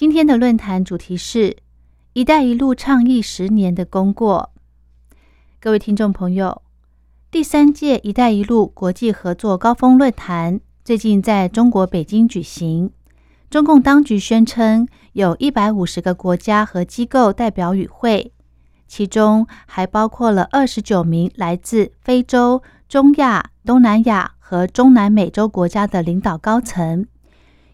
今天的论坛主题是“一带一路”倡议十年的功过。各位听众朋友，第三届“一带一路”国际合作高峰论坛最近在中国北京举行。中共当局宣称有一百五十个国家和机构代表与会，其中还包括了二十九名来自非洲、中亚、东南亚和中南美洲国家的领导高层。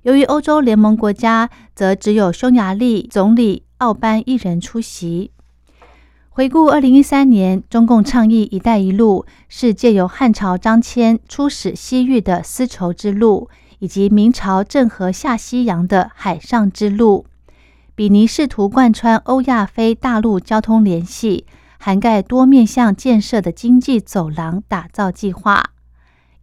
由于欧洲联盟国家则只有匈牙利总理奥班一人出席。回顾二零一三年，中共倡议“一带一路”是借由汉朝张骞出使西域的丝绸之路，以及明朝郑和下西洋的海上之路，比尼试图贯穿欧亚非大陆交通联系，涵盖多面向建设的经济走廊打造计划。“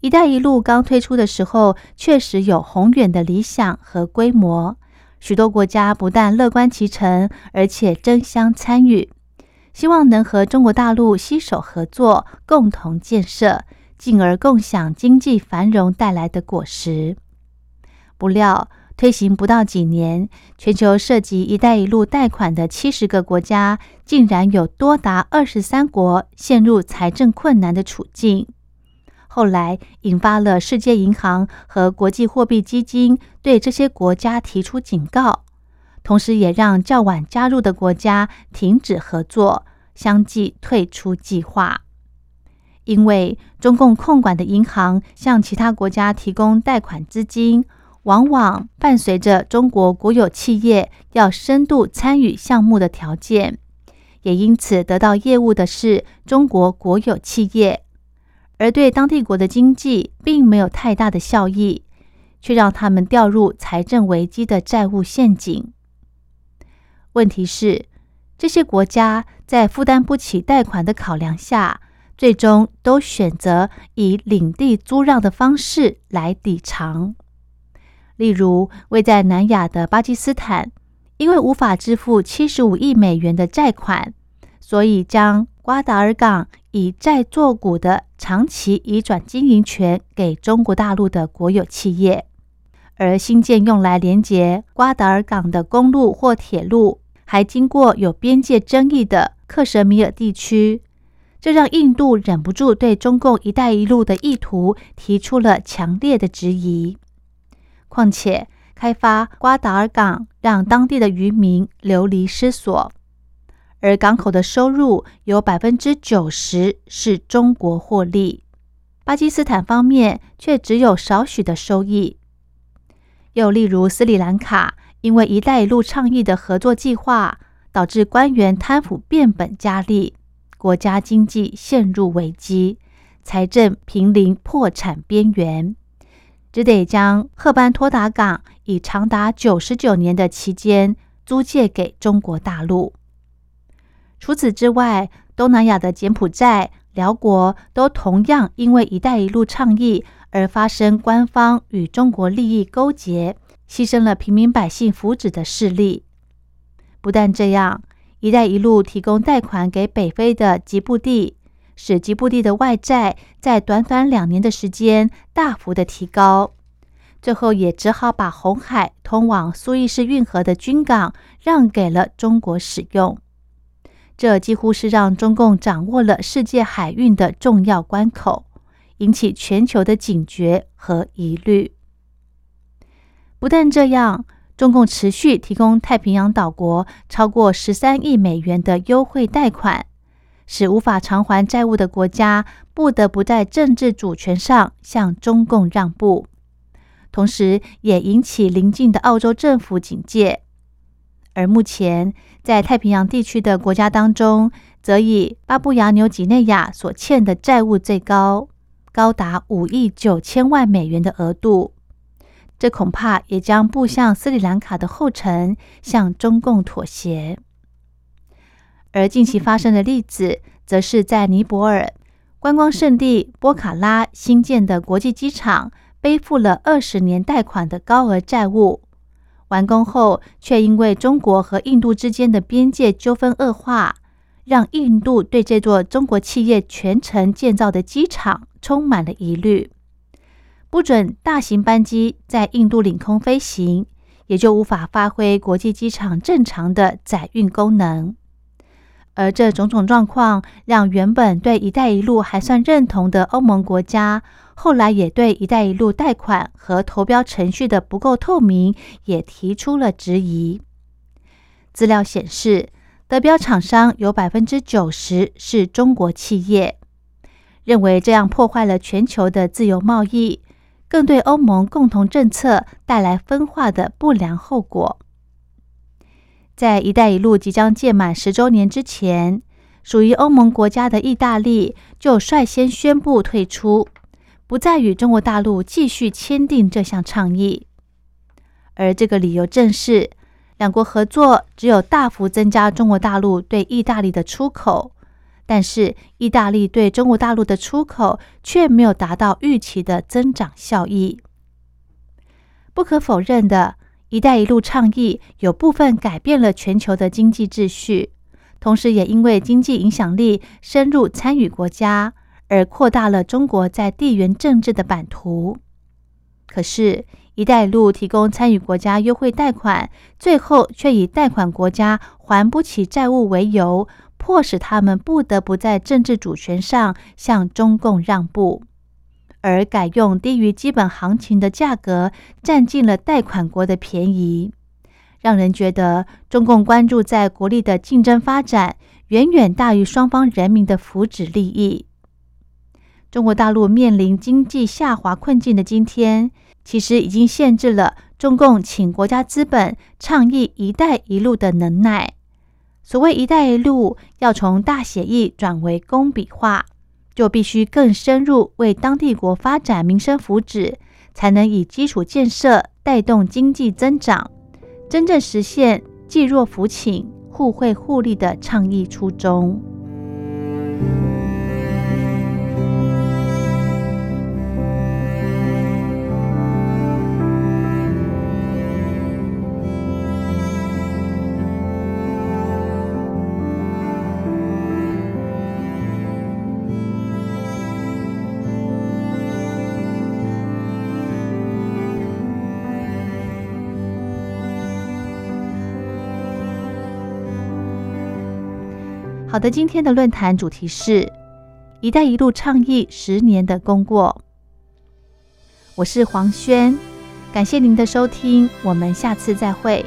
一带一路”刚推出的时候，确实有宏远的理想和规模。许多国家不但乐观其成，而且争相参与，希望能和中国大陆携手合作，共同建设，进而共享经济繁荣带来的果实。不料，推行不到几年，全球涉及“一带一路”贷款的七十个国家，竟然有多达二十三国陷入财政困难的处境。后来引发了世界银行和国际货币基金对这些国家提出警告，同时也让较晚加入的国家停止合作，相继退出计划。因为中共控管的银行向其他国家提供贷款资金，往往伴随着中国国有企业要深度参与项目的条件，也因此得到业务的是中国国有企业。而对当地国的经济并没有太大的效益，却让他们掉入财政危机的债务陷阱。问题是，这些国家在负担不起贷款的考量下，最终都选择以领地租让的方式来抵偿。例如，位在南亚的巴基斯坦，因为无法支付七十五亿美元的债款，所以将瓜达尔港以债作股的长期移转经营权给中国大陆的国有企业，而新建用来连接瓜达尔港的公路或铁路，还经过有边界争议的克什米尔地区，这让印度忍不住对中共“一带一路”的意图提出了强烈的质疑。况且，开发瓜达尔港让当地的渔民流离失所。而港口的收入有百分之九十是中国获利，巴基斯坦方面却只有少许的收益。又例如斯里兰卡，因为“一带一路”倡议的合作计划，导致官员贪腐变本加厉，国家经济陷入危机，财政濒临破产边缘，只得将赫班托达港以长达九十九年的期间租借给中国大陆。除此之外，东南亚的柬埔寨、辽国都同样因为“一带一路”倡议而发生官方与中国利益勾结、牺牲了平民百姓福祉的事例。不但这样，“一带一路”提供贷款给北非的吉布地，使吉布地的外债在短短两年的时间大幅的提高，最后也只好把红海通往苏伊士运河的军港让给了中国使用。这几乎是让中共掌握了世界海运的重要关口，引起全球的警觉和疑虑。不但这样，中共持续提供太平洋岛国超过十三亿美元的优惠贷款，使无法偿还债务的国家不得不在政治主权上向中共让步，同时也引起邻近的澳洲政府警戒。而目前，在太平洋地区的国家当中，则以巴布亚纽几内亚所欠的债务最高，高达五亿九千万美元的额度。这恐怕也将步向斯里兰卡的后尘，向中共妥协。而近期发生的例子，则是在尼泊尔观光胜地波卡拉新建的国际机场，背负了二十年贷款的高额债务，完工后却因为中国和印度之间的边界纠纷恶化，让印度对这座中国企业全程建造的机场充满了疑虑。不准大型班机在印度领空飞行，也就无法发挥国际机场正常的载运功能。而这种种状况，让原本对“一带一路”还算认同的欧盟国家，后来也对“一带一路”贷款和投标程序的不够透明，也提出了质疑。资料显示，得标厂商有百分之九十是中国企业，认为这样破坏了全球的自由贸易。更对欧盟共同政策带来分化的不良后果。在“一带一路”即将届满十周年之前，属于欧盟国家的意大利就率先宣布退出，不再与中国大陆继续签订这项倡议。而这个理由正是，两国合作只有大幅增加中国大陆对意大利的出口。但是，意大利对中国大陆的出口却没有达到预期的增长效益。不可否认的，“一带一路”倡议有部分改变了全球的经济秩序，同时也因为经济影响力深入参与国家，而扩大了中国在地缘政治的版图。可是，“一带一路”提供参与国家优惠贷款，最后却以贷款国家还不起债务为由。迫使他们不得不在政治主权上向中共让步，而改用低于基本行情的价格占尽了贷款国的便宜，让人觉得中共关注在国力的竞争发展远远大于双方人民的福祉利益。中国大陆面临经济下滑困境的今天，其实已经限制了中共请国家资本倡议“一带一路”的能耐。所谓“一带一路”要从大写意转为工笔画，就必须更深入为当地国发展民生福祉，才能以基础建设带动经济增长，真正实现济弱扶倾、互惠互利的倡议初衷。好的，今天的论坛主题是“一带一路”倡议十年的功过。我是黄轩，感谢您的收听，我们下次再会。